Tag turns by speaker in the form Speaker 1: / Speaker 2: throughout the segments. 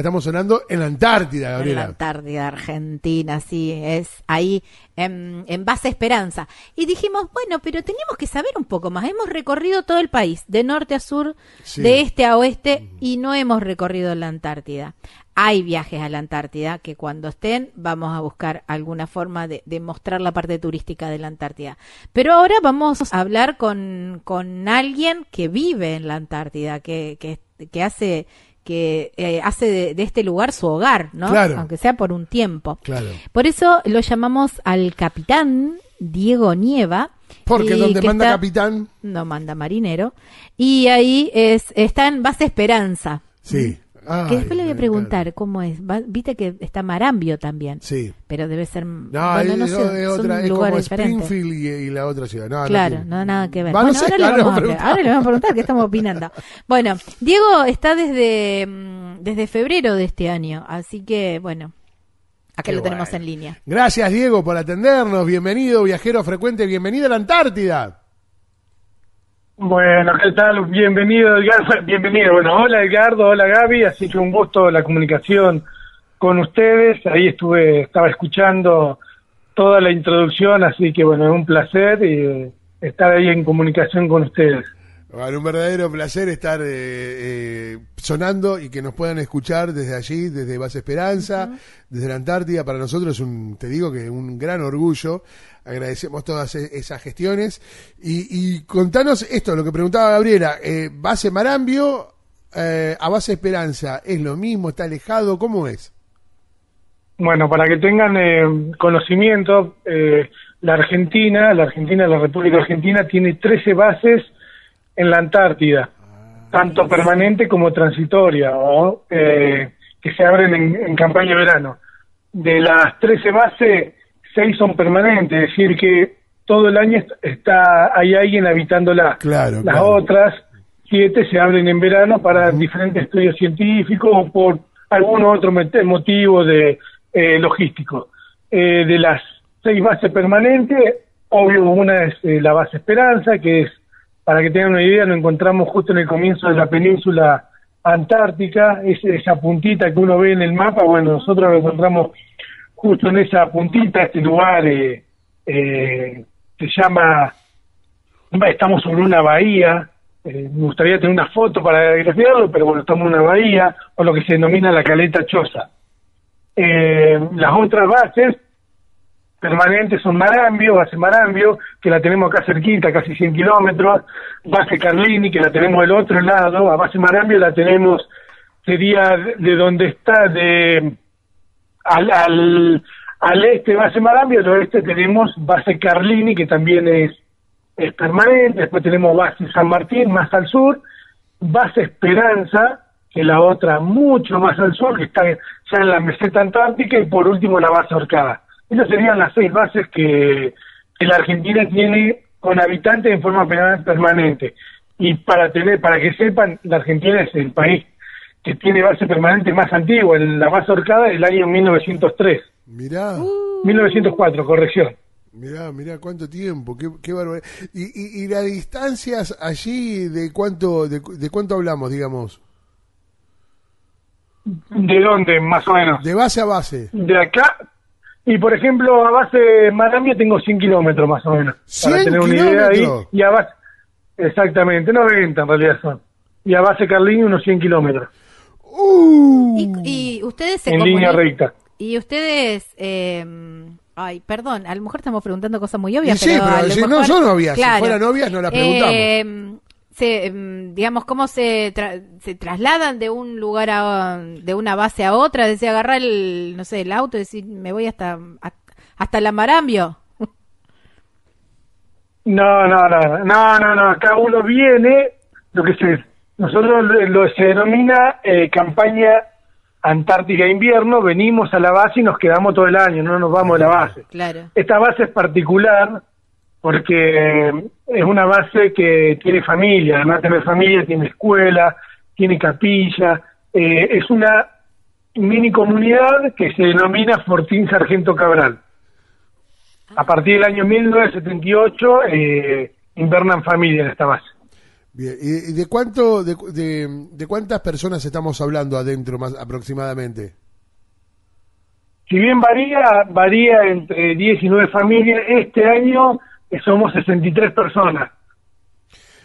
Speaker 1: Estamos sonando en la Antártida,
Speaker 2: En
Speaker 1: Gabriela.
Speaker 2: la Antártida Argentina, sí, es ahí en, en base Esperanza. Y dijimos, bueno, pero tenemos que saber un poco más. Hemos recorrido todo el país, de norte a sur,
Speaker 1: Sí.
Speaker 2: de este a oeste, y no hemos recorrido la Antártida. Hay viajes a la Antártida que cuando estén vamos a buscar alguna forma de, de mostrar la parte turística de la Antártida. Pero ahora vamos a hablar con, con alguien que vive en la Antártida, que, que, que hace que eh, hace de, de este lugar su hogar, ¿no?
Speaker 1: Claro.
Speaker 2: Aunque sea por un tiempo.
Speaker 1: Claro.
Speaker 2: Por eso lo llamamos al capitán Diego Nieva.
Speaker 1: Porque
Speaker 2: y
Speaker 1: donde manda
Speaker 2: está-
Speaker 1: capitán,
Speaker 2: No manda marinero. Y ahí es está en base Esperanza.
Speaker 1: sí. Ay,
Speaker 2: que después le voy a preguntar cómo es. Va- Viste que está Marambio también.
Speaker 1: Sí.
Speaker 2: Pero debe ser.
Speaker 1: No,
Speaker 2: bueno,
Speaker 1: es,
Speaker 2: no sé,
Speaker 1: es otra, es como. Springfield y, y la otra ciudad. No, no
Speaker 2: Claro,
Speaker 1: tiene-
Speaker 2: no, nada que ver.
Speaker 1: Va, no
Speaker 2: Bueno,
Speaker 1: sé,
Speaker 2: ahora, le vamos a ahora le vamos a preguntar qué estamos opinando. Bueno, Diego está desde, mm, desde febrero de este año, así que bueno, acá
Speaker 1: Qué
Speaker 2: lo tenemos
Speaker 1: bueno.
Speaker 2: en línea.
Speaker 1: Gracias, Diego, por atendernos. Bienvenido, viajero frecuente. Bienvenido a la Antártida.
Speaker 3: Bueno, ¿qué tal? Bienvenido, Edgar. Bienvenido. Bueno, hola Edgardo, hola Gaby. Así que un gusto la comunicación con ustedes. Ahí estuve, estaba escuchando toda la introducción, así que bueno, es un placer eh, estar ahí en comunicación con ustedes.
Speaker 1: Bueno, un verdadero placer estar eh, eh, sonando y que nos puedan escuchar desde allí, desde Base Esperanza, desde la Antártida. Para nosotros es un, te digo que un gran orgullo. Agradecemos todas e- esas gestiones. Y, y contanos esto, lo que preguntaba Gabriela. Eh, base Marambio eh, a Base Esperanza, ¿es lo mismo? ¿Está alejado? ¿Cómo es?
Speaker 3: Bueno, para que tengan eh, conocimiento, eh, la Argentina, la Argentina, la República Argentina tiene 13 bases en la Antártida, tanto permanente como transitoria, o eh, que se abren en, en campaña de verano. De las 13 bases, 6 son permanentes, es decir, que todo el año est- está hay alguien habitándola.
Speaker 1: Claro,
Speaker 3: Las
Speaker 1: claro.
Speaker 3: otras siete se abren en verano para diferentes estudios científicos o por algún otro motivo de eh, logístico. Eh, de las seis bases permanentes, obvio una es eh, la base Esperanza, que es, para que tengan una idea, nos encontramos justo en el comienzo de la península antártica, es esa puntita que uno ve en el mapa, bueno, nosotros lo encontramos justo en esa puntita, este lugar eh, eh, se llama estamos sobre una bahía, eh, me gustaría tener una foto para grafiarlo, pero bueno, estamos en una bahía, o lo que se denomina la caleta choza. Eh, las otras bases permanentes son Marambio, base Marambio, que la tenemos acá cerquita, casi 100 kilómetros, base Carlini, que la tenemos del otro lado, a base Marambio la tenemos, sería de donde está, de al, al, este base Marambio, al oeste tenemos base Carlini, que también es, es permanente, después tenemos base San Martín, más al sur, base Esperanza, que la otra mucho más al sur, que está ya en la meseta antártica, y por último la base Orcada. Esas serían las seis bases que, que la Argentina tiene con habitantes en forma perma- permanente. Y para tener, para que sepan, la Argentina es el país que tiene base permanente más antigua, en la base Orcada del año 1903.
Speaker 1: Mirá.
Speaker 3: 1904, corrección.
Speaker 1: Mirá, mirá cuánto tiempo, qué, qué barbaridad. Y, y, y las distancias allí, ¿de cuánto, de, de cuánto hablamos, digamos?
Speaker 3: ¿De dónde, más o menos?
Speaker 1: De base a base.
Speaker 3: De acá. Y por ejemplo, a base Marambio tengo 100 kilómetros más o menos. Para
Speaker 1: 100
Speaker 3: tener una idea ahí. Y a base. Exactamente, 90 en realidad son. Y a base Carlini unos 100 kilómetros.
Speaker 1: ¡Uh!
Speaker 2: Y, y ustedes se
Speaker 3: En línea recta.
Speaker 2: Y ustedes, eh, ay, perdón, a lo mejor estamos preguntando cosas muy obvias,
Speaker 1: Y sí,
Speaker 2: pero, a
Speaker 1: pero
Speaker 2: lo
Speaker 1: si no
Speaker 2: mejor-
Speaker 1: son novias, si
Speaker 2: Claro.
Speaker 1: fueran novias no las preguntamos.
Speaker 2: Eh, se, mm, digamos, cómo se, tra- se trasladan de un lugar a, de una base a otra, desde agarrar el, no sé, el auto y decir, me voy hasta, hasta la Marambio.
Speaker 3: No, no, no, no, no, no. Acá uno viene, lo que se, nosotros lo, lo- se denomina eh, campaña Antártica Invierno, venimos a la base y nos quedamos todo el año, no nos vamos de la base.
Speaker 2: Claro.
Speaker 3: Esta base es particular porque es una base que tiene familia, además de tener familia, tiene escuela, tiene capilla, eh, es una mini comunidad que se denomina Fortín Sargento Cabral. A partir del año 1978 eh, invernan familia en esta base.
Speaker 1: Bien, ¿y de cuánto, de, de, cuántas personas estamos hablando adentro más aproximadamente?
Speaker 3: Si bien varía, varía entre 10 y 9 familias, este año somos 63 personas.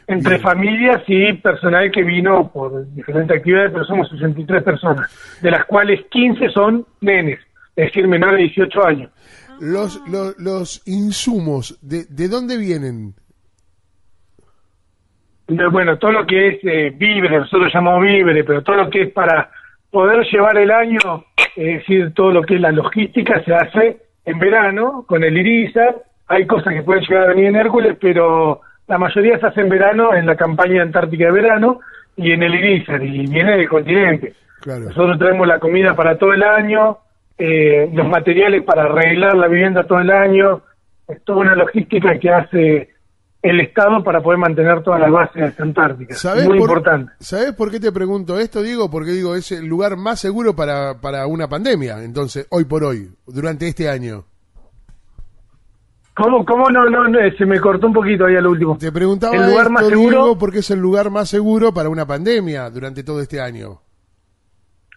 Speaker 3: Entre familias y personal que vino por diferentes actividades, pero somos 63 personas, de las cuales 15 son nenes, es decir, menores de 18 años.
Speaker 1: Los, los, los insumos, de, ¿de dónde vienen?
Speaker 3: bueno, todo lo que es eh, víveres, nosotros llamamos víveres, pero todo lo que es para poder llevar el año, es decir, todo lo que es la logística se hace en verano con el Irizar. Hay cosas que pueden llegar a venir en Hércules, pero la mayoría se hace en verano, en la campaña antártica de verano y en el Irizar, y viene del continente. Nosotros traemos la comida para todo el año, eh, los materiales para arreglar la vivienda todo el año, es toda una logística que hace el Estado para poder mantener todas las bases antárticas. Muy importante.
Speaker 1: ¿Sabes por qué te pregunto esto, Diego? Porque digo, es el lugar más seguro para, para una pandemia, entonces, hoy por hoy, durante este año.
Speaker 3: ¿Cómo, cómo no, no, se me cortó un poquito ahí al último?
Speaker 1: Te preguntaba el lugar más seguro porque es el lugar más seguro para una pandemia durante todo este año.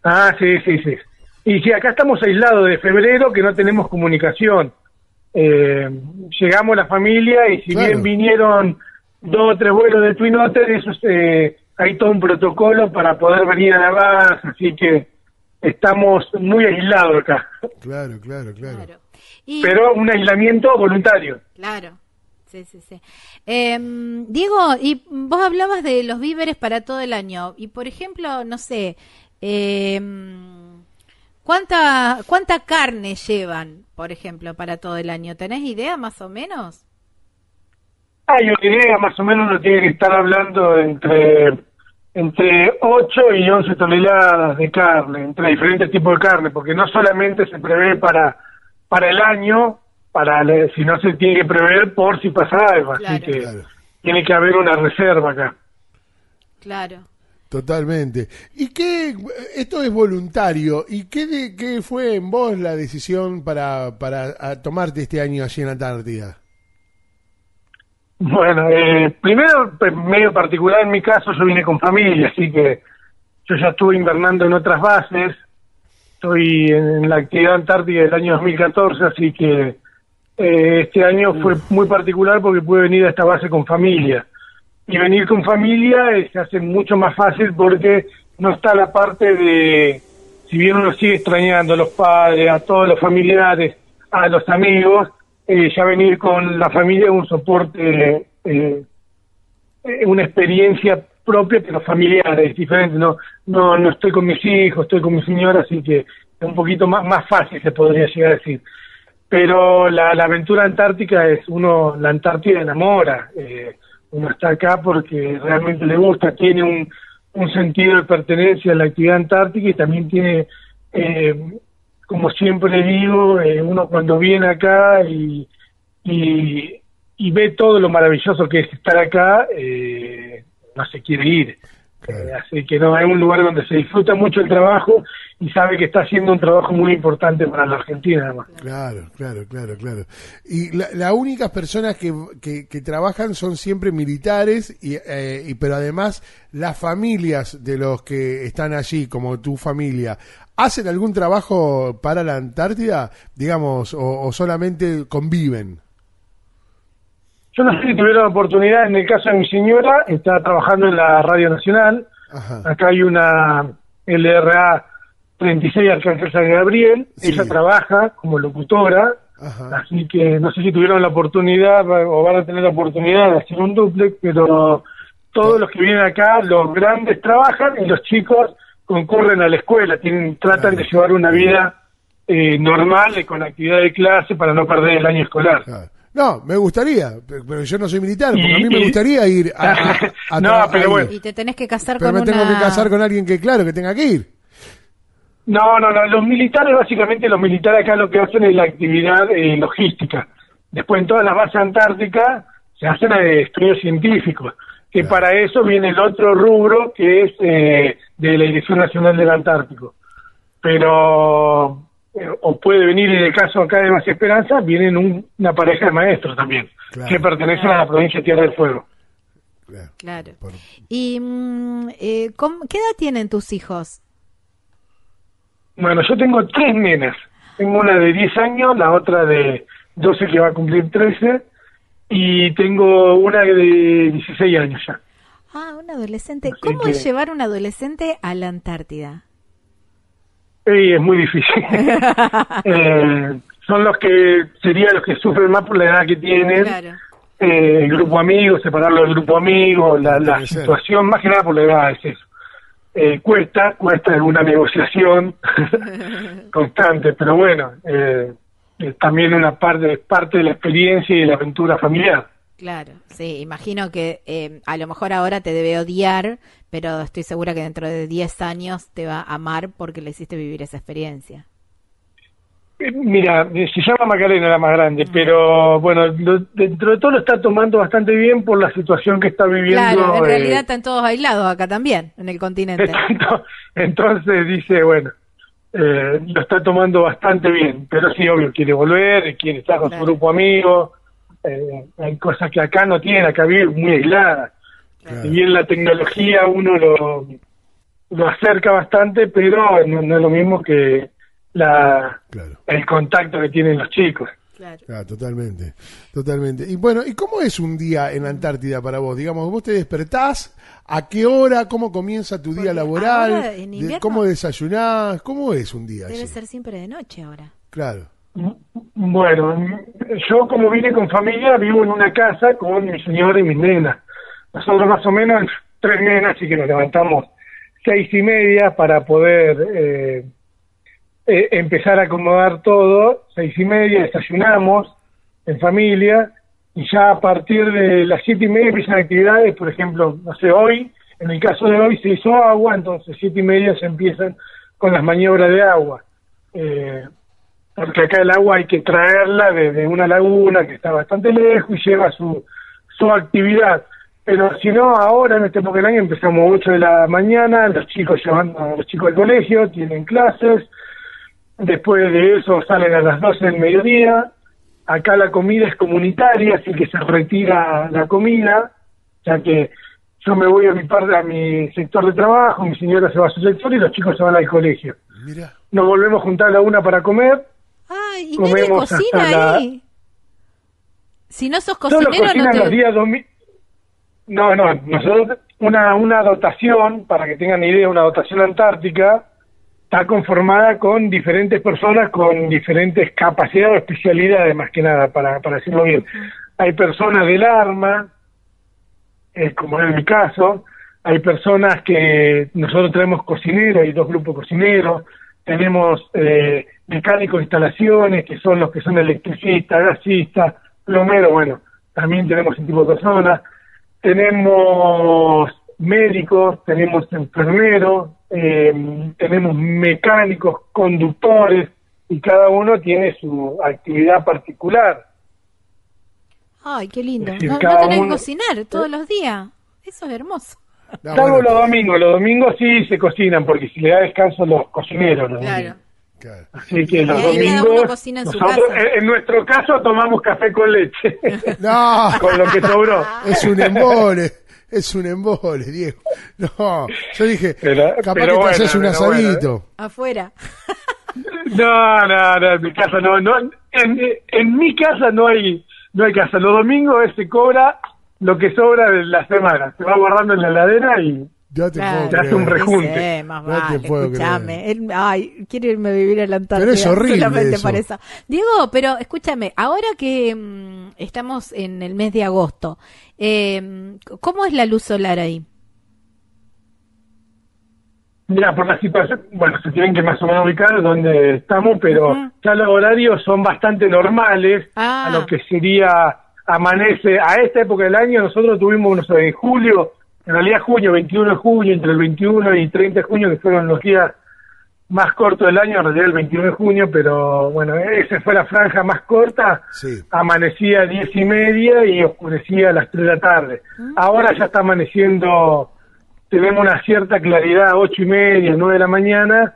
Speaker 3: Ah, sí, sí, sí. Y si acá estamos aislados de febrero que no tenemos comunicación eh, llegamos la familia y si bien vinieron dos o tres vuelos de Twin Otter, eso eh, hay todo un protocolo para poder venir a la base, así que estamos muy aislados acá.
Speaker 1: Claro, claro, claro.
Speaker 3: Pero un aislamiento voluntario.
Speaker 2: Claro. Sí, sí, sí. Em, Diego, y vos hablabas de los víveres para todo el año. Y por ejemplo, no sé, eh, ¿Cuánta, ¿Cuánta carne llevan, por ejemplo, para todo el año? ¿Tenés idea más o menos?
Speaker 3: Hay una idea, más o menos uno tiene que estar hablando entre entre 8 y 11 toneladas de carne, entre diferentes tipos de carne, porque no solamente se prevé para para el año, para sino se tiene que prever por si pasa algo, así que tiene que haber una reserva acá.
Speaker 2: Claro.
Speaker 1: Totalmente. ¿Y qué, esto es voluntario, ¿y qué, qué fue en vos la decisión para, para tomarte este año allí en Antártida?
Speaker 3: Bueno, eh, primero, medio particular en mi caso, yo vine con familia, así que yo ya estuve invernando en otras bases, estoy en la actividad antártica del año 2014, así que eh, este año fue muy particular porque pude venir a esta base con familia. Y venir con familia eh, se hace mucho más fácil porque no está la parte de, si bien uno sigue extrañando a los padres, a todos los familiares, a los amigos, eh, ya venir con la familia es un soporte, eh, una experiencia propia, pero familiar, es diferente. No, no, no estoy con mis hijos, estoy con mi señora, así que es un poquito más, más fácil, se podría llegar a decir. Pero la, la aventura antártica es uno, la Antártida enamora. Eh, uno está acá porque realmente le gusta, tiene un, un sentido de pertenencia a la actividad antártica y también tiene, eh, como siempre digo, eh, uno cuando viene acá y, y, y, ve todo lo maravilloso que es estar acá, eh, no se quiere ir. así que no, es un lugar donde se disfruta mucho el trabajo y sabe que está haciendo un trabajo muy importante para la Argentina además.
Speaker 1: Claro, claro, claro, claro. Y las únicas personas que, que, trabajan son siempre militares, y, eh, y, pero además las familias de los que están allí, como tu familia, ¿hacen algún trabajo para la Antártida, digamos, o, solamente conviven?
Speaker 3: Yo no sé si tuvieron oportunidad, en el caso de mi señora, está trabajando en la Radio Nacional. Acá hay una LRA 36 Arcángel San Gabriel, ella trabaja como locutora, así que no sé si tuvieron la oportunidad o van a tener la oportunidad de hacer un duplex, pero todos los que vienen acá, los grandes trabajan y los chicos concurren a la escuela, tienen, tratan de llevar una vida eh, normal, con actividad de clase para no perder el año escolar.
Speaker 1: No, me gustaría, pero yo no soy militar, porque a mí me gustaría ir a,
Speaker 2: no, pero bueno. Y te tenés que casar
Speaker 1: pero
Speaker 2: me
Speaker 1: tengo que casar con alguien que, claro, que tenga que ir.
Speaker 3: No, no, no. Los militares, básicamente, los militares acá lo que hacen es la actividad eh, logística. Después, en todas las bases antárticas se hacen eh, estudios científicos, que para eso viene el otro rubro que es eh, de la Dirección Nacional del Antártico. Pero eh, o puede venir en el caso acá de Más Esperanza, vienen un- una pareja de maestros también,
Speaker 1: Claro.
Speaker 3: que pertenecen a la provincia de Tierra del Fuego.
Speaker 1: Claro.
Speaker 2: Claro.
Speaker 1: Por-
Speaker 2: ¿Y mm, eh, qué edad tienen tus hijos?
Speaker 3: Bueno, yo tengo tres nenas. Tengo una de 10 años, la otra de 12 que va a cumplir 13, y tengo una de 16 años ya.
Speaker 2: Ah, un adolescente.
Speaker 3: Así
Speaker 2: ¿Cómo
Speaker 3: que-
Speaker 2: es llevar un adolescente a la Antártida?
Speaker 3: Y es muy difícil. Eh, son los que serían los que sufren más por la edad que tienen.
Speaker 2: Claro.
Speaker 3: Eh, el grupo amigo, separarlo del grupo amigo, la, situación, más que nada por la edad es eso. Eh, cuesta, cuesta alguna negociación constante, pero bueno, eh, es también una parte, parte de la experiencia y de la aventura familiar.
Speaker 2: Claro, sí, imagino que eh, a lo mejor ahora te debe odiar, pero estoy segura que dentro de 10 años te va a amar porque le hiciste vivir esa experiencia.
Speaker 3: Eh, Mira, eh, se llama Macarena la más grande, pero bueno, lo- dentro de todo lo está tomando bastante bien por la situación que está viviendo.
Speaker 2: Claro, en
Speaker 3: eh,
Speaker 2: realidad están todos aislados acá también, en el continente.
Speaker 3: Ento- Entonces dice, bueno, eh, lo está tomando bastante bien, pero sí, obvio, quiere volver, quiere estar con
Speaker 2: Claro.
Speaker 3: su grupo amigo. Eh, hay cosas que acá no tiene, acá vive muy aislada.
Speaker 1: Claro.
Speaker 3: Si bien la tecnología uno lo, lo acerca bastante, pero no, no es lo mismo que la
Speaker 1: Claro.
Speaker 3: el contacto que tienen los chicos.
Speaker 2: Claro.
Speaker 1: Ah, totalmente, totalmente. Y bueno, ¿y cómo es un día en la Antártida para vos? Digamos, vos te despertás, ¿a qué hora? ¿Cómo comienza tu día
Speaker 2: Porque
Speaker 1: laboral?
Speaker 2: ahora, en invierno-
Speaker 1: ¿Cómo desayunás? ¿Cómo es un día
Speaker 2: Debe
Speaker 1: así?
Speaker 2: ser siempre de noche ahora.
Speaker 1: Claro,
Speaker 3: Bueno, yo como vine con familia vivo en una casa con mi señora y mis nenas. Nosotros más o menos tres nenas, así que nos levantamos seis y media para poder eh, eh, empezar a acomodar todo. Seis y media desayunamos en familia y ya a partir de las siete y media empiezan actividades. Por ejemplo, no sé, hoy, en el caso de hoy se hizo agua, entonces siete y media se empiezan con las maniobras de agua. Eh, porque acá el agua hay que traerla desde una laguna que está bastante lejos y lleva su, su actividad. Pero si no, ahora en este época del año empezamos 8 de la mañana, los chicos llevando a los chicos al colegio, tienen clases, después de eso salen a las 12 del mediodía, acá la comida es comunitaria, así que se retira la comida, ya que yo me voy a mi parte, a mi sector de trabajo, mi señora se va a su sector y los chicos se van al colegio.
Speaker 1: mira,
Speaker 3: Nos volvemos a juntar a la una para comer,
Speaker 2: ¿y nadie
Speaker 3: Comemos
Speaker 2: cocina
Speaker 3: la-
Speaker 2: ahí? Si no sos cocinero, no
Speaker 3: cocinan los
Speaker 2: te...
Speaker 3: días domi- No, no, nosotros una, una dotación, para que tengan idea, una dotación antártica está conformada con diferentes personas con diferentes capacidades o especialidades, más que nada, para, para decirlo bien. Hay personas del arma, es como en mi caso, hay personas que nosotros tenemos cocineros, hay dos grupos cocineros, tenemos eh, mecánicos de instalaciones, que son los que son electricistas, gasistas, plomeros, bueno, también tenemos ese tipo de personas, tenemos médicos, tenemos enfermeros, eh, tenemos mecánicos, conductores, y cada uno tiene su actividad particular.
Speaker 2: Ay, qué lindo.
Speaker 3: Decir,
Speaker 2: No, no tenés que cocinar todos los días. Eso es hermoso.
Speaker 1: No,
Speaker 3: Salvo
Speaker 1: bueno,
Speaker 3: los domingos, los domingos sí se cocinan, porque si le da descanso a los cocineros. los domingos.
Speaker 1: Claro.
Speaker 3: Así que los domingos,
Speaker 2: en su
Speaker 3: nosotros,
Speaker 2: casa.
Speaker 3: en, en nuestro caso, tomamos café con leche,
Speaker 1: No,
Speaker 3: con lo que sobró.
Speaker 1: es un embole, es un embole, Diego. No, yo dije,
Speaker 3: Pero-
Speaker 1: capaz
Speaker 3: pero
Speaker 1: que te
Speaker 3: bueno,
Speaker 1: haces un
Speaker 3: pero bueno,
Speaker 1: asadito.
Speaker 2: Afuera.
Speaker 3: No, no, no, en mi casa no, no en, en mi casa no hay, no hay casa. Los domingos se cobra lo que sobra de la semana. Se va guardando en la heladera y
Speaker 1: Ya te
Speaker 2: Claro.
Speaker 1: puedo
Speaker 3: Te hace un
Speaker 1: creer.
Speaker 3: rejunte.
Speaker 2: Sí, más
Speaker 1: te
Speaker 2: vale,
Speaker 1: puedo
Speaker 2: escúchame. Él- Ay, quiero irme a vivir a la Antártida.
Speaker 1: Pero es horrible
Speaker 2: solamente
Speaker 1: eso.
Speaker 2: por eso. Diego, pero escúchame, ahora que mm, estamos en el mes de agosto, eh, ¿cómo es la luz solar ahí?
Speaker 3: Mira, por la situación, bueno, se tienen que más o menos ubicar donde estamos, pero ya los horarios son bastante normales
Speaker 2: Ah.
Speaker 3: a lo que sería amanece. A esta época del año nosotros tuvimos, no sé, en julio, en realidad junio, 21 de junio, entre el 21 y 30 de junio, que fueron los días más cortos del año, en realidad el 21 de junio, pero bueno, esa fue la franja más corta.
Speaker 1: Sí.
Speaker 3: Amanecía a 10 y media y oscurecía a las 3 de la tarde. Ahora ya está amaneciendo tenemos una cierta claridad a ocho y media, nueve de la mañana,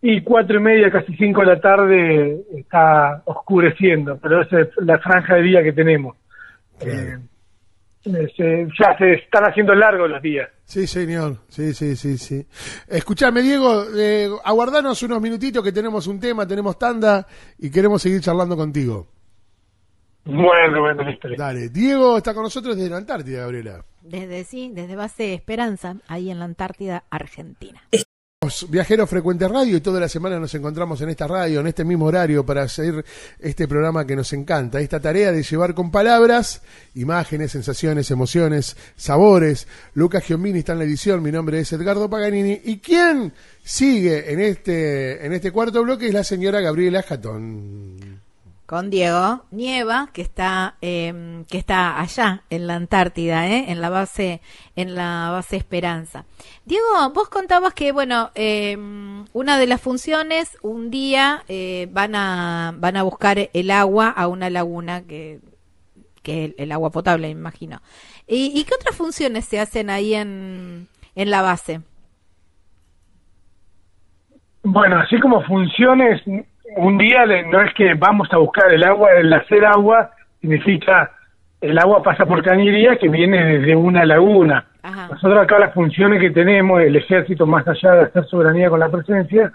Speaker 3: y cuatro y media, casi cinco de la tarde está oscureciendo, pero esa es la franja de día que tenemos. Eh, ya se están haciendo largos los días.
Speaker 1: Sí, señor. Sí, sí, sí, sí. Escuchame, Diego, eh, aguardanos unos minutitos que tenemos un tema, tenemos tanda y queremos seguir charlando contigo.
Speaker 3: Bueno, bueno, listo,
Speaker 1: Dale, Diego está con nosotros desde la Antártida, Gabriela.
Speaker 2: Desde sí, desde base Esperanza, ahí en la Antártida, Argentina.
Speaker 1: Viajeros Frecuente Radio y toda la semana nos encontramos en esta radio, en este mismo horario, para hacer este programa que nos encanta. Esta tarea de llevar con palabras, imágenes, sensaciones, emociones, sabores. Lucas Giombini está en la edición, mi nombre es Edgardo Paganini. ¿Y quién sigue en este, en este cuarto bloque? Es la señora Gabriela Jatón
Speaker 2: con Diego Nieva, que está, eh, que está allá en la Antártida, ¿eh? en la base, en la base Esperanza. Diego, vos contabas que, bueno, eh, una de las funciones, un día eh, van a, van a buscar el agua a una laguna que, que el, agua potable, imagino. ¿Y, ¿Y, qué otras funciones se hacen ahí en, en la base?
Speaker 3: Bueno, así como funciones un día no es que vamos a buscar el agua, el hacer agua significa el agua pasa por cañería que viene desde una laguna. Nosotros acá las funciones que tenemos, el ejército más allá de hacer soberanía con la presencia,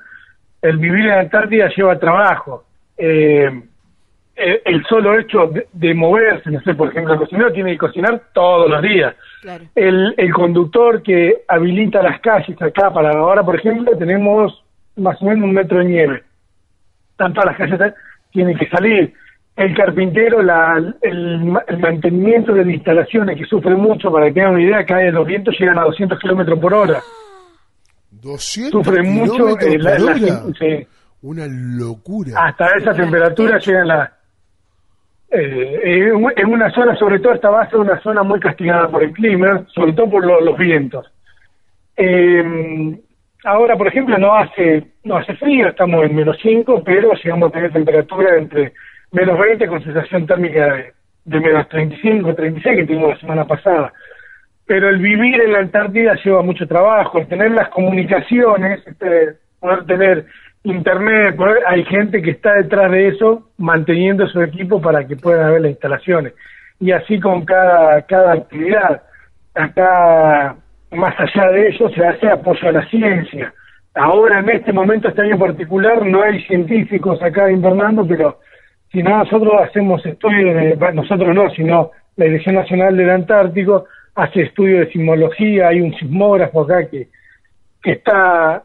Speaker 3: el vivir en Antártida lleva trabajo. Eh, el, solo hecho de, moverse, no sé, por ejemplo, el cocinero tiene que cocinar todos los días. El, el conductor que habilita las calles acá para ahora, por ejemplo, tenemos más o menos un metro de nieve tanto las calles tienen que salir. El carpintero, la, el, mantenimiento de las instalaciones, que sufre mucho, para que tengan una idea, cae los vientos llegan a 200 kilómetros por hora.
Speaker 1: 200 sufre mucho eh, la, Una locura.
Speaker 3: Hasta esa temperatura llegan la... Eh, en una zona, sobre todo esta base, una zona muy castigada por el clima, sobre todo por los vientos. Eh, Ahora, por ejemplo, no hace no hace frío, estamos en menos 5, pero llegamos a tener temperatura entre menos 20 con sensación térmica de, menos 35, 36 que tuvimos la semana pasada. Pero el vivir en la Antártida lleva mucho trabajo, el tener las comunicaciones, este, poder tener internet, hay gente que está detrás de eso manteniendo su equipo para que puedan haber las instalaciones. Y así con cada, cada actividad. Acá más allá de eso se hace apoyo a la ciencia. Ahora, en este momento, este año particular, no hay científicos acá internando, pero si no, nosotros hacemos estudios, de, nosotros no, sino la Dirección Nacional del Antártico hace estudios de sismología, hay un sismógrafo acá que, que está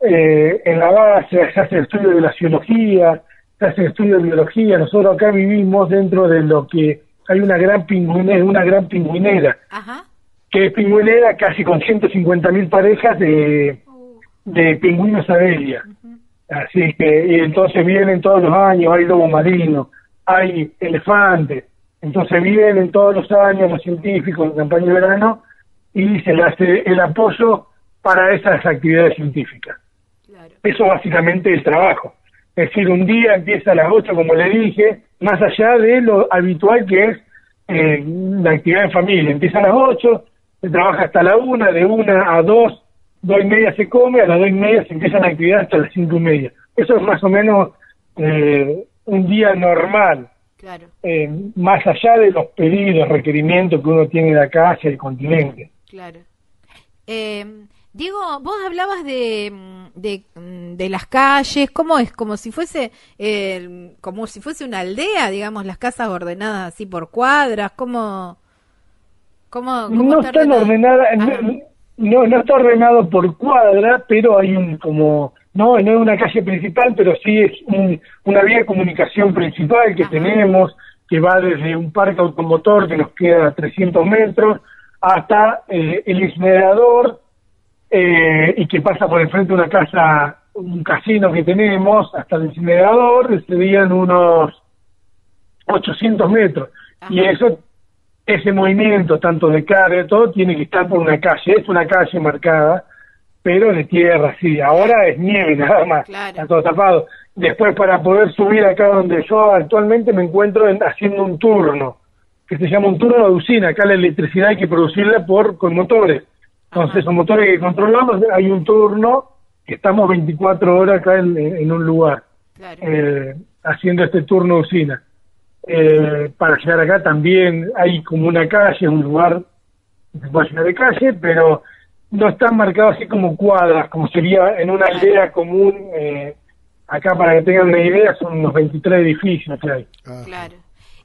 Speaker 3: eh, en la base, se hace estudio de la geología, se hace estudio de biología, nosotros acá vivimos dentro de lo que hay una gran pingüinera, una gran pingüinera. Que es pingüinera casi con 150.000 parejas de, de pingüinos Adelia. Así que, y entonces vienen todos los años, hay lobo marino, hay elefantes, entonces vienen todos los años los científicos en campaña de verano y se le hace el apoyo para esas actividades científicas. Eso básicamente es el trabajo. Es decir, un día empieza a las 8, como le dije, más allá de lo habitual que es eh, la actividad en familia. Empieza a las 8, se trabaja hasta la una, de una a dos, dos y media se come, a las dos y media se empieza la actividad hasta las cinco y media. Eso es más o menos eh, un día normal. Claro. Eh, más allá de los pedidos, requerimientos que uno tiene de acá hacia el continente.
Speaker 2: Claro. Eh, Diego, vos hablabas de, de, de, las calles, ¿cómo es? Como si fuese como si fuese una aldea, digamos, las casas ordenadas así por cuadras, ¿cómo,
Speaker 3: no está ordenada, no, no está ordenado por cuadra, pero hay un como no, no es una calle principal, pero sí es una vía de comunicación principal que tenemos, que va desde un parque automotor que nos queda a 300 metros hasta eh, el incinerador eh, y que pasa por enfrente de una casa, un casino que tenemos, hasta el incinerador, serían unos 800 metros. Y eso ese movimiento, tanto de carga, todo, tiene que estar por una calle. Es una calle marcada, pero de tierra, sí. Ahora es nieve nada más, está todo tapado. Después, para poder subir acá donde yo actualmente me encuentro haciendo un turno, que se llama un turno de usina. Acá la electricidad hay que producirla por con motores. Entonces, son motores que controlamos, hay un turno que estamos 24 horas acá en, un lugar, eh, haciendo este turno de usina. Eh, para llegar acá también hay como una calle, un lugar que se puede llegar de calle, pero no están marcados así como cuadras, como sería en una aldea común. Eh, acá, para que tengan una idea, son unos 23 edificios que hay.
Speaker 2: Ah. Claro.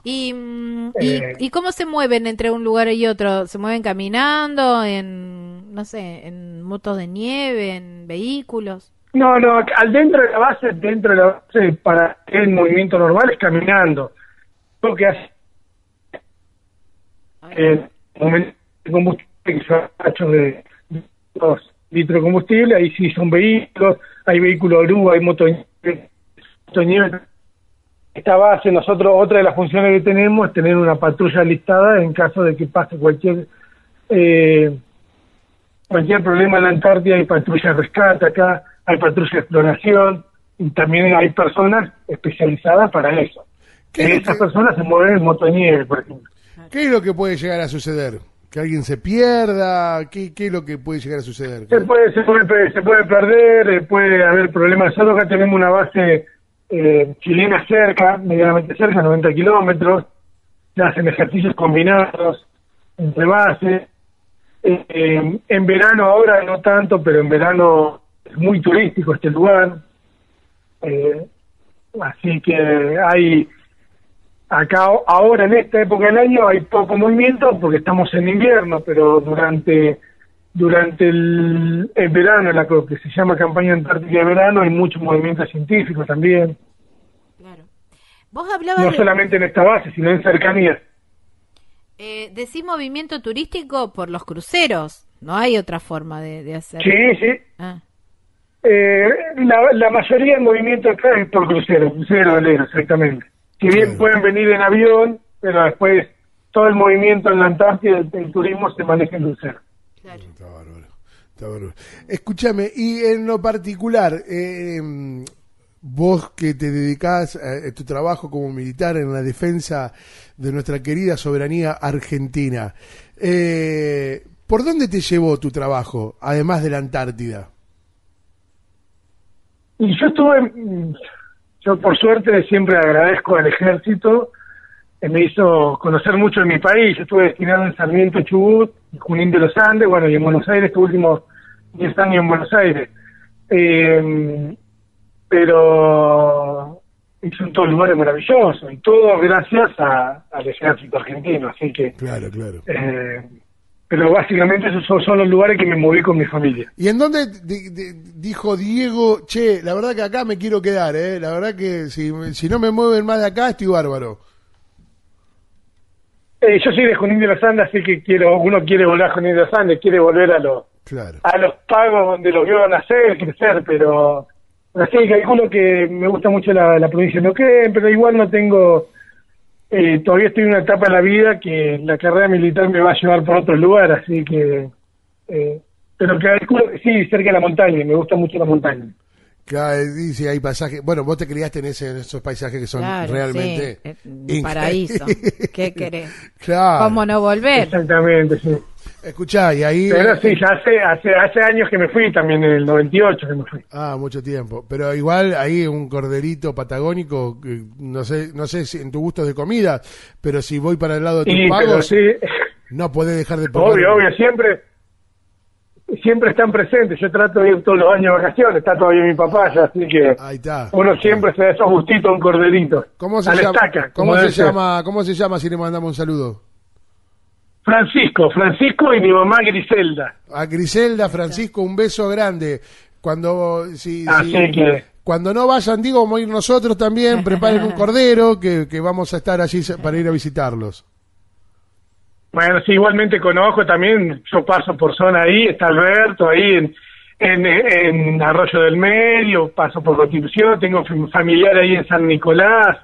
Speaker 2: ¿Y, mm, y, ¿Y, cómo se mueven entre un lugar y otro? ¿Se mueven caminando, en, no sé, en motos de nieve, en vehículos?
Speaker 3: No, no, al dentro de la base, dentro de la base, para el movimiento normal es caminando. Lo que hace en momento de combustible, de dos litros de combustible, ahí sí son vehículos, hay vehículos grúa, hay moto de nieve esta base, nosotros, otra de las funciones que tenemos es tener una patrulla listada en caso de que pase cualquier eh, cualquier problema en la Antártida, hay patrulla de rescate acá, hay patrulla de exploración, y también hay personas especializadas para eso. Que estas personas se mueven en motonieve, por ejemplo.
Speaker 1: ¿Qué es lo que puede llegar a suceder? ¿Que alguien se pierda? ¿Qué, qué es lo que puede llegar a suceder?
Speaker 3: Se puede, se puede, se puede perder, eh, puede haber problemas. Nosotros acá tenemos una base eh, chilena cerca, medianamente cerca, 90 kilómetros, se hacen ejercicios combinados entre bases. Eh, en verano ahora no tanto, pero en verano es muy turístico este lugar. Eh, así que hay acá ahora en esta época del año hay poco movimiento porque estamos en invierno, pero durante durante el, verano, la que se llama campaña antártica de verano, hay mucho movimiento científico también.
Speaker 2: Claro. Vos hablabas
Speaker 3: no solamente en esta base, sino en cercanías.
Speaker 2: Eh, decís movimiento turístico por los cruceros, no hay otra forma de, de hacerlo.
Speaker 3: Sí, sí. Ah. Eh, la, la, mayoría del movimiento acá es por crucero, crucero velero, exactamente. Si bien pueden venir en avión, pero después todo el movimiento en la Antártida, el turismo se maneja en crucero.
Speaker 1: Está bárbaro. Está bárbaro. Escúchame, y en lo particular, eh, vos que te dedicás a, tu trabajo como militar en la defensa de nuestra querida soberanía argentina, eh, ¿por dónde te llevó tu trabajo, además de la Antártida?
Speaker 3: Y yo estuve, yo por suerte siempre agradezco al ejército me hizo conocer mucho de mi país. Yo estuve destinado en Sarmiento, Chubut, Junín de los Andes, bueno, y en Buenos Aires, estos últimos 10 años en Buenos Aires. Eh, pero son todos lugares maravillosos y todo gracias al ejército argentino, así que...
Speaker 1: Claro, claro.
Speaker 3: Eh, pero básicamente esos son, los lugares que me moví con mi familia.
Speaker 1: ¿Y en dónde dijo Diego, che, la verdad que acá me quiero quedar, eh? La verdad que si, si no me mueven más de acá estoy bárbaro.
Speaker 3: Eh, yo soy de Junín de los Andes, así que quiero, uno quiere volver a Junín de los Andes, quiere volver a los a los pagos donde los vio nacer, crecer, pero así que calculo que me gusta mucho la, provincia de Neuquén, pero igual no tengo, eh, todavía estoy en una etapa de la vida que la carrera militar me va a llevar por otro lugar, así que, eh, pero que sí, cerca de la montaña, me gusta mucho la montaña.
Speaker 1: Claro, dice, hay pasajes. Bueno, vos te criaste en, ese, en esos paisajes que son realmente.
Speaker 2: Sí, paraíso. ¿Qué querés? Claro. ¿Cómo no volver?
Speaker 3: Exactamente, sí.
Speaker 1: Escuchá, y ahí.
Speaker 3: Pero sí, ya hace, hace, hace años que me fui, también en el 98 que me fui.
Speaker 1: Ah, mucho tiempo. Pero igual ahí un corderito patagónico, no sé no sé si en tu gusto de comida, pero si voy para el lado de tus pagos, sí. no podés dejar de
Speaker 3: probar. Obvio, obvio, siempre siempre están presentes. Yo trato de ir todos los años de vacaciones, está todavía mi papá ya, así que uno siempre se da esos gustitos un corderito.
Speaker 1: ¿Cómo se, llama, ¿cómo se llama? ¿Cómo se llama si le mandamos un saludo?
Speaker 3: Francisco, Francisco y mi mamá Griselda.
Speaker 1: A Griselda, Francisco, un beso grande. Cuando si, cuando no vayan, digo, vamos a ir nosotros también, preparen un cordero que, que vamos a estar allí para ir a visitarlos.
Speaker 3: Bueno, sí, igualmente conozco también, yo paso por zona ahí, está Alberto, ahí en, en, Arroyo del Medio, paso por Constitución, tengo familiar ahí en San Nicolás,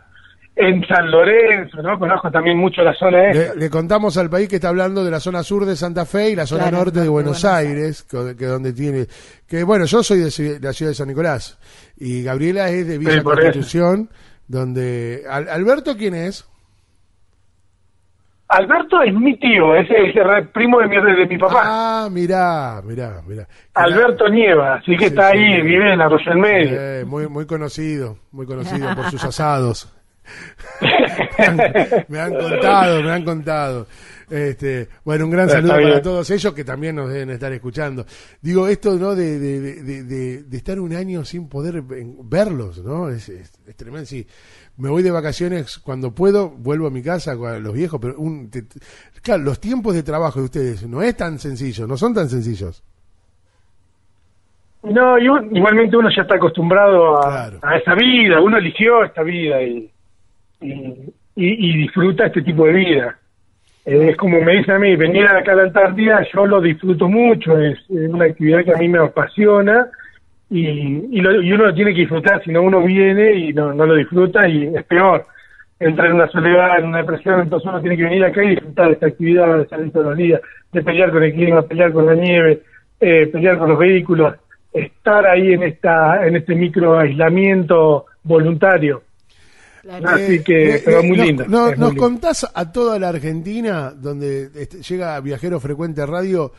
Speaker 3: en San Lorenzo, ¿no? Conozco también mucho la zona
Speaker 1: esa. Le, contamos al país que está hablando de la zona sur de Santa Fe y la zona norte de Buenos, Aires, que, donde tiene... Que bueno, yo soy de, la ciudad de San Nicolás y Gabriela es de Villa Constitución, donde... ¿Alberto quién es?
Speaker 3: Alberto es mi tío, es el primo de mi, de mi papá.
Speaker 1: Ah, mirá, mirá, mirá.
Speaker 3: Alberto Nieva, así que está ahí, vive en Arroyo del Medio.
Speaker 1: Eh, muy, muy conocido, muy conocido por sus asados. me, han, contado, me han contado. Este, bueno, un gran saludo para todos ellos que también nos deben estar escuchando. Digo, esto no de, de, estar un año sin poder verlos, ¿no? Es, tremendo. Sí, me voy de vacaciones cuando puedo, vuelvo a mi casa con los viejos, pero un, claro, los tiempos de trabajo de ustedes no es tan sencillo, no son tan sencillos.
Speaker 3: No, igualmente uno ya está acostumbrado a, a esa vida, uno eligió esta vida y, y, disfruta este tipo de vida. Eh, es como me dicen a mí, venir acá a la Antártida, yo lo disfruto mucho, es, una actividad que a mí me apasiona y, y, uno lo tiene que disfrutar, si no uno viene y no, no lo disfruta y es peor. Entra en una soledad, en una depresión, entonces uno tiene que venir acá y disfrutar de esta actividad, de salir todos los días, de pelear con el clima, pelear con la nieve, eh, pelear con los vehículos, estar ahí en esta en este micro aislamiento voluntario Así que,
Speaker 1: eh, muy eh, lindo. nos contás a toda la Argentina, donde este, llega Viajero Frecuente Radio,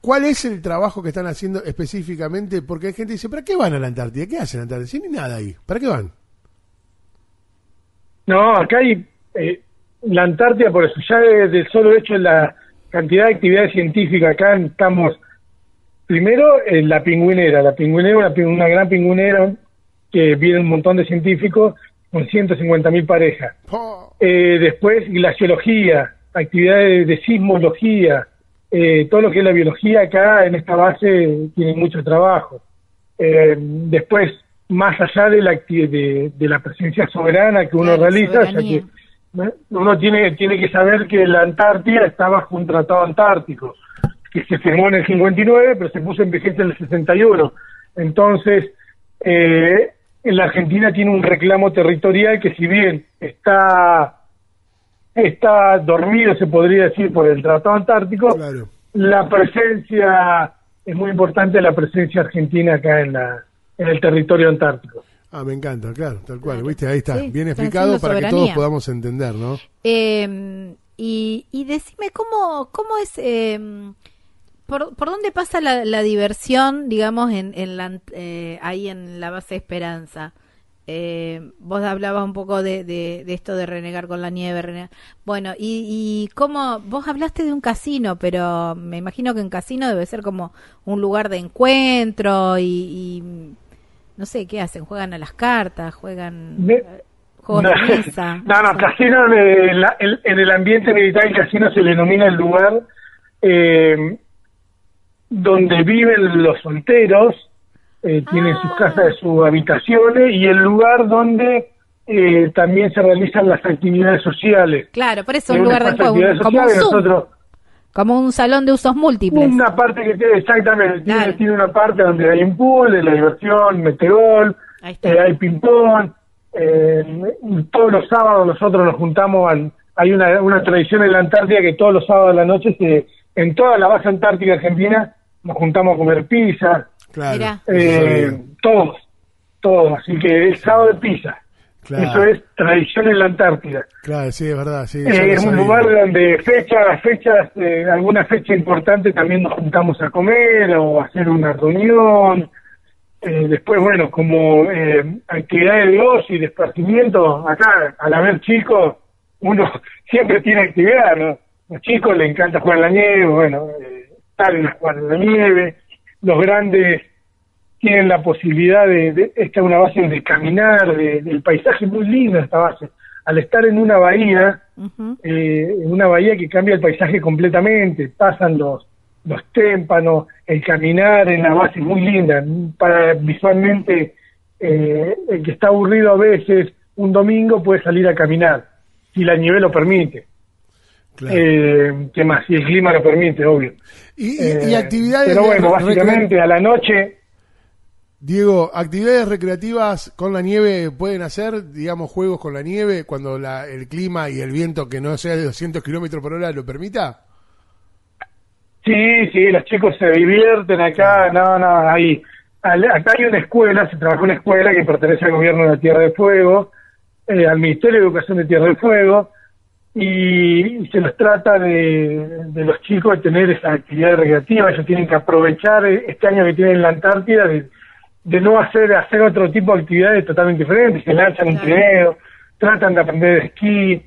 Speaker 1: ¿cuál es el trabajo que están haciendo específicamente? Porque hay gente que dice, ¿para qué van a la Antártida? ¿Qué hacen en la Antártida? Si ni nada ahí. ¿Para qué van?
Speaker 3: No, acá hay eh, la Antártida, por eso ya del solo hecho de la cantidad de actividades científicas, acá estamos primero en la pingüinera, la pingüinera, una, una gran pingüinera que viene un montón de científicos con 150.000 parejas. Oh. Eh, después, glaciología, actividades de sismología, eh, todo lo que es la biología acá en esta base tiene mucho trabajo. Eh, después, más allá de la, de, de la presencia soberana que uno realiza, que uno tiene, tiene que saber que la Antártida está bajo un tratado antártico, que se firmó en el 59, pero se puso en vigencia en el 61. Entonces, eh, en la Argentina tiene un reclamo territorial que si bien está está dormido, se podría decir, por el Tratado Antártico, la presencia, es muy importante la presencia argentina acá en, la, en el territorio antártico.
Speaker 1: Ah, me encanta, claro, tal cual, viste, ahí está, bien explicado para que todos podamos entender, ¿no?
Speaker 2: Eh, y, y decime, ¿cómo, cómo es... Eh, ¿Por, ¿Por dónde pasa la, diversión, digamos, en, en la, eh, ahí en la base Esperanza? Eh, vos hablabas un poco de, de, esto de renegar con la nieve. Bueno, y, y cómo, vos hablaste de un casino, pero me imagino que un casino debe ser como un lugar de encuentro y, no sé, ¿qué hacen? ¿Juegan a las cartas? ¿Juegan
Speaker 3: no, de mesa? No, no, casino en, en, el ambiente militar, el casino se le denomina el lugar eh, donde viven los solteros, eh, tienen sus ah. casas, sus habitaciones y el lugar donde eh, también se realizan las actividades sociales.
Speaker 2: Claro, por eso un lugar de como, un como un salón de usos múltiples.
Speaker 3: Una parte que tiene, exactamente, tiene, una parte donde hay un pool, de la diversión, meteorol, eh, hay ping-pong. todos los sábados nosotros nos juntamos, al, hay una, una tradición en la Antártida que todos los sábados de la noche se, en toda la base antártica argentina nos juntamos a comer pizza,
Speaker 1: claro.
Speaker 3: eh, todos, todos, así que es sábado de pizza. Eso es tradición en la Antártida.
Speaker 1: Claro, sí, es verdad. Sí,
Speaker 3: eh, es un lugar donde fechas, fechas, eh, alguna fecha importante también nos juntamos a comer o a hacer una reunión. Eh, después, bueno, como eh, actividades de ocio y de esparcimiento, acá, al haber chicos, uno siempre tiene actividad, ¿no? Los chicos les encanta jugar la nieve, bueno, eh, en las cuadras de nieve, los grandes tienen la posibilidad de, esta es una base de caminar, de, del paisaje muy lindo esta base. Al estar en una bahía, eh, en una bahía que cambia el paisaje completamente, pasan los, los témpanos, el caminar en la base es muy linda, para visualmente eh, el que está aburrido a veces un domingo puede salir a caminar, si la nieve lo permite. Eh, ¿Qué más? Si el clima lo permite, obvio.
Speaker 1: Y, eh, actividades.
Speaker 3: Pero bueno, básicamente a la noche.
Speaker 1: Diego, actividades recreativas con la nieve pueden hacer, digamos, juegos con la nieve cuando la, el clima y el viento que no sea de 200 kilómetros por hora lo permita.
Speaker 3: Sí, sí, los chicos se divierten acá, no, no, ahí. Acá hay una escuela, se trabaja una escuela que pertenece al gobierno de Tierra del Fuego, eh, al Ministerio de Educación de Tierra del Fuego, y, se los trata de, de, los chicos de tener esa actividad recreativa, ellos tienen que aprovechar este año que tienen en la Antártida de, de no hacer hacer otro tipo de actividades totalmente diferentes, se lanzan un trineo, tratan de aprender esquí,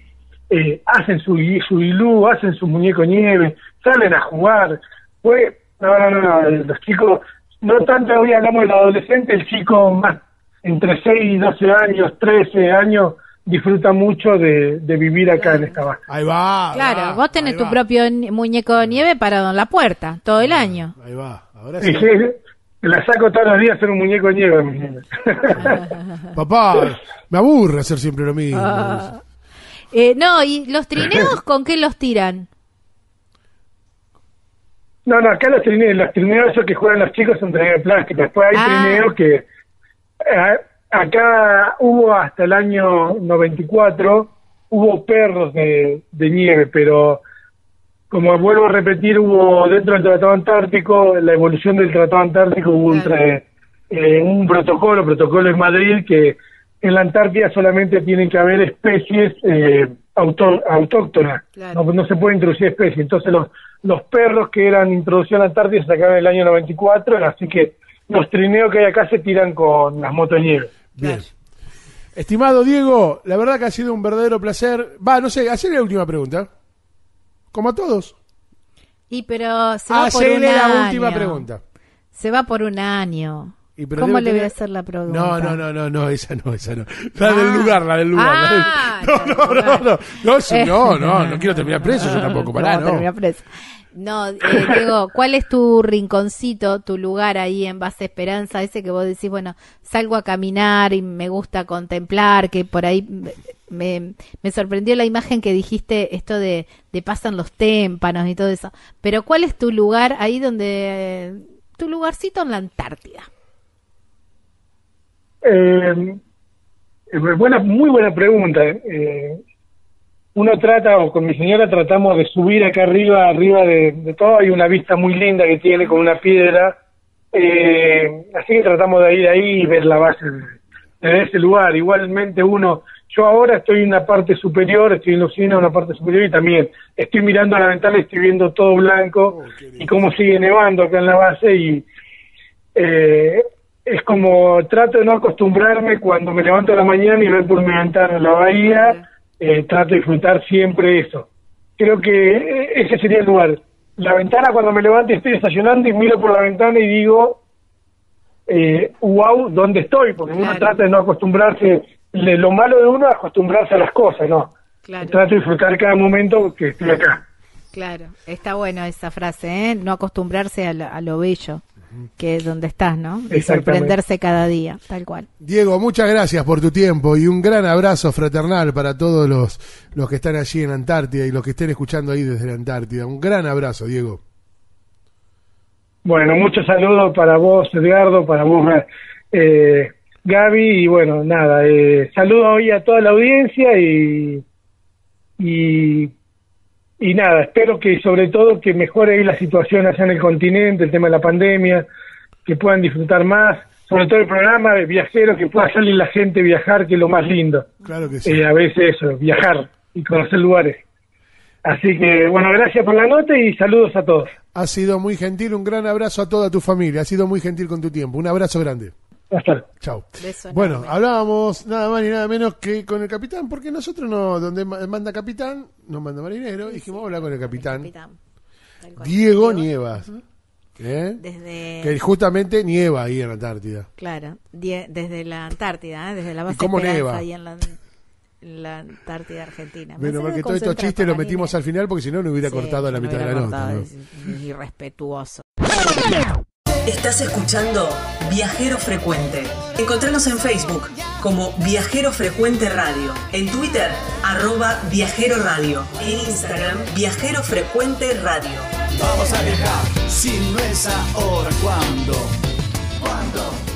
Speaker 3: eh, hacen su, su ilú, hacen su muñeco nieve, salen a jugar, pues, no, no, no, los chicos, no tanto hoy hablamos del adolescente, el chico más entre 6 y 12 años, 13 años, disfruta mucho de, vivir acá en esta base.
Speaker 1: Ahí va.
Speaker 2: Claro, vos tenés tu propio muñeco de nieve parado en la puerta, todo el año.
Speaker 1: Ahí va. Ahora
Speaker 3: sí. La saco todos los días a hacer un muñeco de nieve.
Speaker 1: Papá, me aburre hacer siempre lo mismo.
Speaker 2: Ah. Eh, no, ¿y los trineos con qué los tiran?
Speaker 3: No, no, acá los trineos, los trineos esos que juegan los chicos son trineos de plástico. Después hay ah. trineos que... Eh, acá hubo hasta el año 94, hubo perros de, nieve, pero como vuelvo a repetir, hubo dentro del Tratado Antártico, la evolución del Tratado Antártico, hubo eh, un protocolo, protocolo en Madrid, que en la Antártida solamente tienen que haber especies eh, autóctonas, no, se puede introducir especies. Entonces los, los perros que eran introducidos en la Antártida se sacaron en el año 94, así que los trineos que hay acá se tiran con las motos
Speaker 1: Bien. Estimado Diego, la verdad que ha sido un verdadero placer. Va, no sé, hacerle la última pregunta. Como a todos.
Speaker 2: Y pero se va por un
Speaker 1: la última pregunta.
Speaker 2: Se va por un año. ¿Cómo le voy a hacer la pregunta?
Speaker 1: No, no, no, no, no, esa no, esa no. La del ah. lugar, la del lugar. Ah, No, no, no, no, no, no, no, quiero terminar preso yo tampoco, para no. Terminar preso.
Speaker 2: No, eh, Diego, ¿cuál es tu rinconcito, tu lugar ahí en Base Esperanza? Ese que vos decís, bueno, salgo a caminar y me gusta contemplar, que por ahí me, me sorprendió la imagen que dijiste, esto de, de pasan los témpanos y todo eso. Pero ¿cuál es tu lugar ahí donde, tu lugarcito en la Antártida?
Speaker 3: Eh, buena, muy buena pregunta. Eh, uno trata, o con mi señora tratamos de subir acá arriba, arriba de, todo, hay una vista muy linda que tiene con una piedra, eh, así que tratamos de ir ahí y ver la base de, ese lugar. Igualmente uno, yo ahora estoy en una parte superior, estoy en la en una parte superior y también estoy mirando a la ventana y estoy viendo todo blanco oh, y cómo sigue nevando acá en la base y eh, es como trato de no acostumbrarme cuando me levanto a la mañana y veo por mi ventana la bahía eh, trato de disfrutar siempre eso. Creo que eh, ese sería el lugar. La ventana cuando me levanto y estoy estacionando y miro por la ventana y digo, eh, wow, ¿dónde estoy? Porque uno trata de no acostumbrarse, lo malo de uno es acostumbrarse a las cosas, ¿no? Trato de disfrutar cada momento que estoy acá.
Speaker 2: Claro, está bueno esa frase, ¿eh? No acostumbrarse a lo bello que es donde estás, ¿no? Y sorprenderse cada día, tal cual.
Speaker 1: Diego, muchas gracias por tu tiempo y un gran abrazo fraternal para todos los, los que están allí en Antártida y los que estén escuchando ahí desde la Antártida. Un gran abrazo, Diego.
Speaker 3: Bueno, muchos saludos para vos, Edgardo, para vos, eh, Gaby, y bueno, nada, eh, saludo hoy a toda la audiencia y, y y nada, espero que sobre todo que mejore la situación allá en el continente, el tema de la pandemia, que puedan disfrutar más, sobre todo el programa de viajeros, que pueda salir la gente viajar, que es lo más lindo.
Speaker 1: Claro que sí.
Speaker 3: Eh, a veces eso, viajar y conocer lugares. Así que, bueno, gracias por la nota y saludos a todos.
Speaker 1: Ha sido muy gentil, un gran abrazo a toda tu familia, ha sido muy gentil con tu tiempo. Un abrazo grande.
Speaker 3: Hasta
Speaker 1: Chao. Bueno, hablábamos nada más ni nada menos que con el capitán, porque nosotros no, donde manda capitán, nos manda marinero, y dijimos hablar con el capitán. Diego Nievas. ¿eh? Desde... Que justamente nieva ahí en la Antártida.
Speaker 2: Claro, desde la Antártida, ¿eh? desde la base
Speaker 1: cómo nieva?
Speaker 2: ahí en la, Antártida Argentina.
Speaker 1: Bueno, porque todos estos chistes los metimos al final porque si no, no hubiera cortado la mitad de la nota.
Speaker 2: irrespetuoso.
Speaker 4: Estás escuchando Viajero Frecuente. Encontranos en Facebook como Viajero Frecuente Radio, en Twitter arroba Viajero Radio, en Instagram Viajero Frecuente Radio.
Speaker 5: Vamos a viajar, si no es ahora, ¿cuándo? ¿Cuándo?